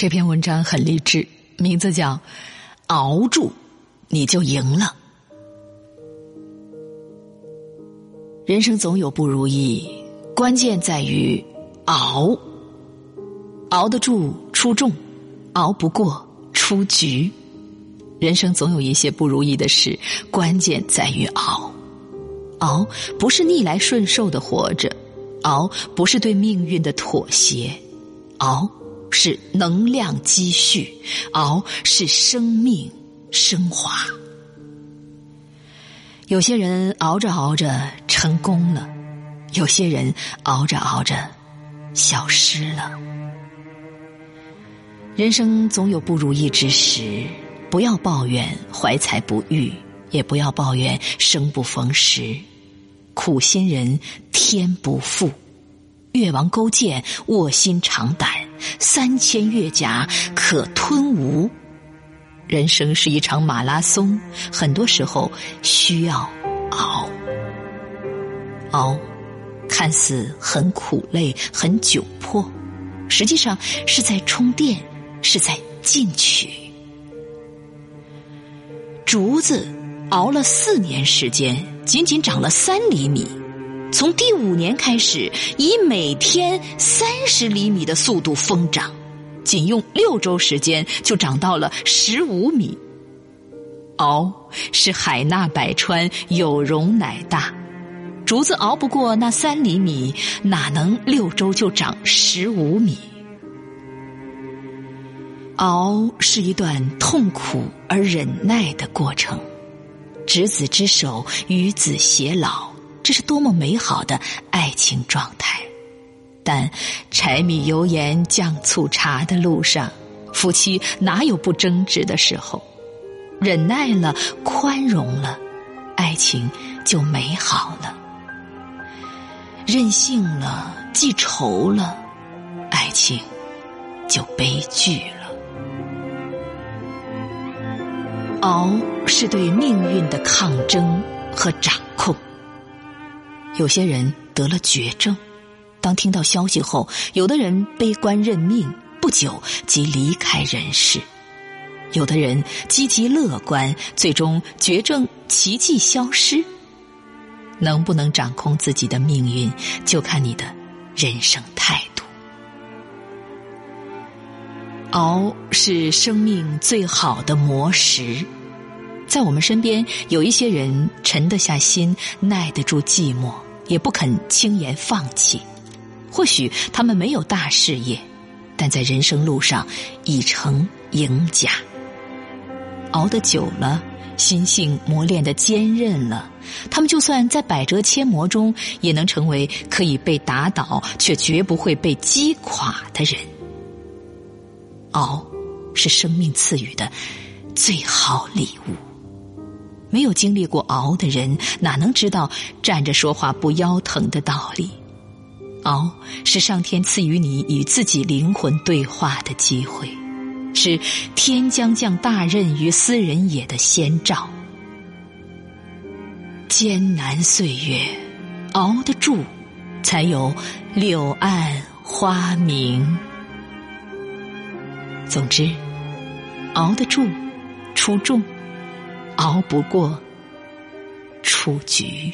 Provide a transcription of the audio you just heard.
这篇文章很励志，名字叫《熬住你就赢了》。人生总有不如意，关键在于熬。熬得住出众，熬不过出局。人生总有一些不如意的事，关键在于熬。熬不是逆来顺受的活着，熬不是对命运的妥协，熬。是能量积蓄，熬是生命升华。有些人熬着熬着成功了，有些人熬着熬着消失了。人生总有不如意之时，不要抱怨怀才不遇，也不要抱怨生不逢时。苦心人天不负，越王勾践卧薪尝胆。三千越甲可吞吴。人生是一场马拉松，很多时候需要熬。熬，看似很苦累、很窘迫，实际上是在充电，是在进取。竹子熬了四年时间，仅仅长了三厘米。从第五年开始，以每天三十厘米的速度疯长，仅用六周时间就长到了十五米。熬是海纳百川，有容乃大。竹子熬不过那三厘米，哪能六周就长十五米？熬是一段痛苦而忍耐的过程。执子之手，与子偕老。这是多么美好的爱情状态！但柴米油盐酱醋茶的路上，夫妻哪有不争执的时候？忍耐了，宽容了，爱情就美好了；任性了，记仇了，爱情就悲剧了。熬是对命运的抗争和掌控。有些人得了绝症，当听到消息后，有的人悲观认命，不久即离开人世；有的人积极乐观，最终绝症奇迹消失。能不能掌控自己的命运，就看你的人生态度。熬是生命最好的磨石，在我们身边有一些人沉得下心，耐得住寂寞。也不肯轻言放弃，或许他们没有大事业，但在人生路上已成赢家。熬得久了，心性磨练的坚韧了，他们就算在百折千磨中，也能成为可以被打倒却绝不会被击垮的人。熬，是生命赐予的最好礼物。没有经历过熬的人，哪能知道站着说话不腰疼的道理？熬是上天赐予你与自己灵魂对话的机会，是天将降大任于斯人也的先兆。艰难岁月，熬得住，才有柳暗花明。总之，熬得住，出众。熬不过，出局。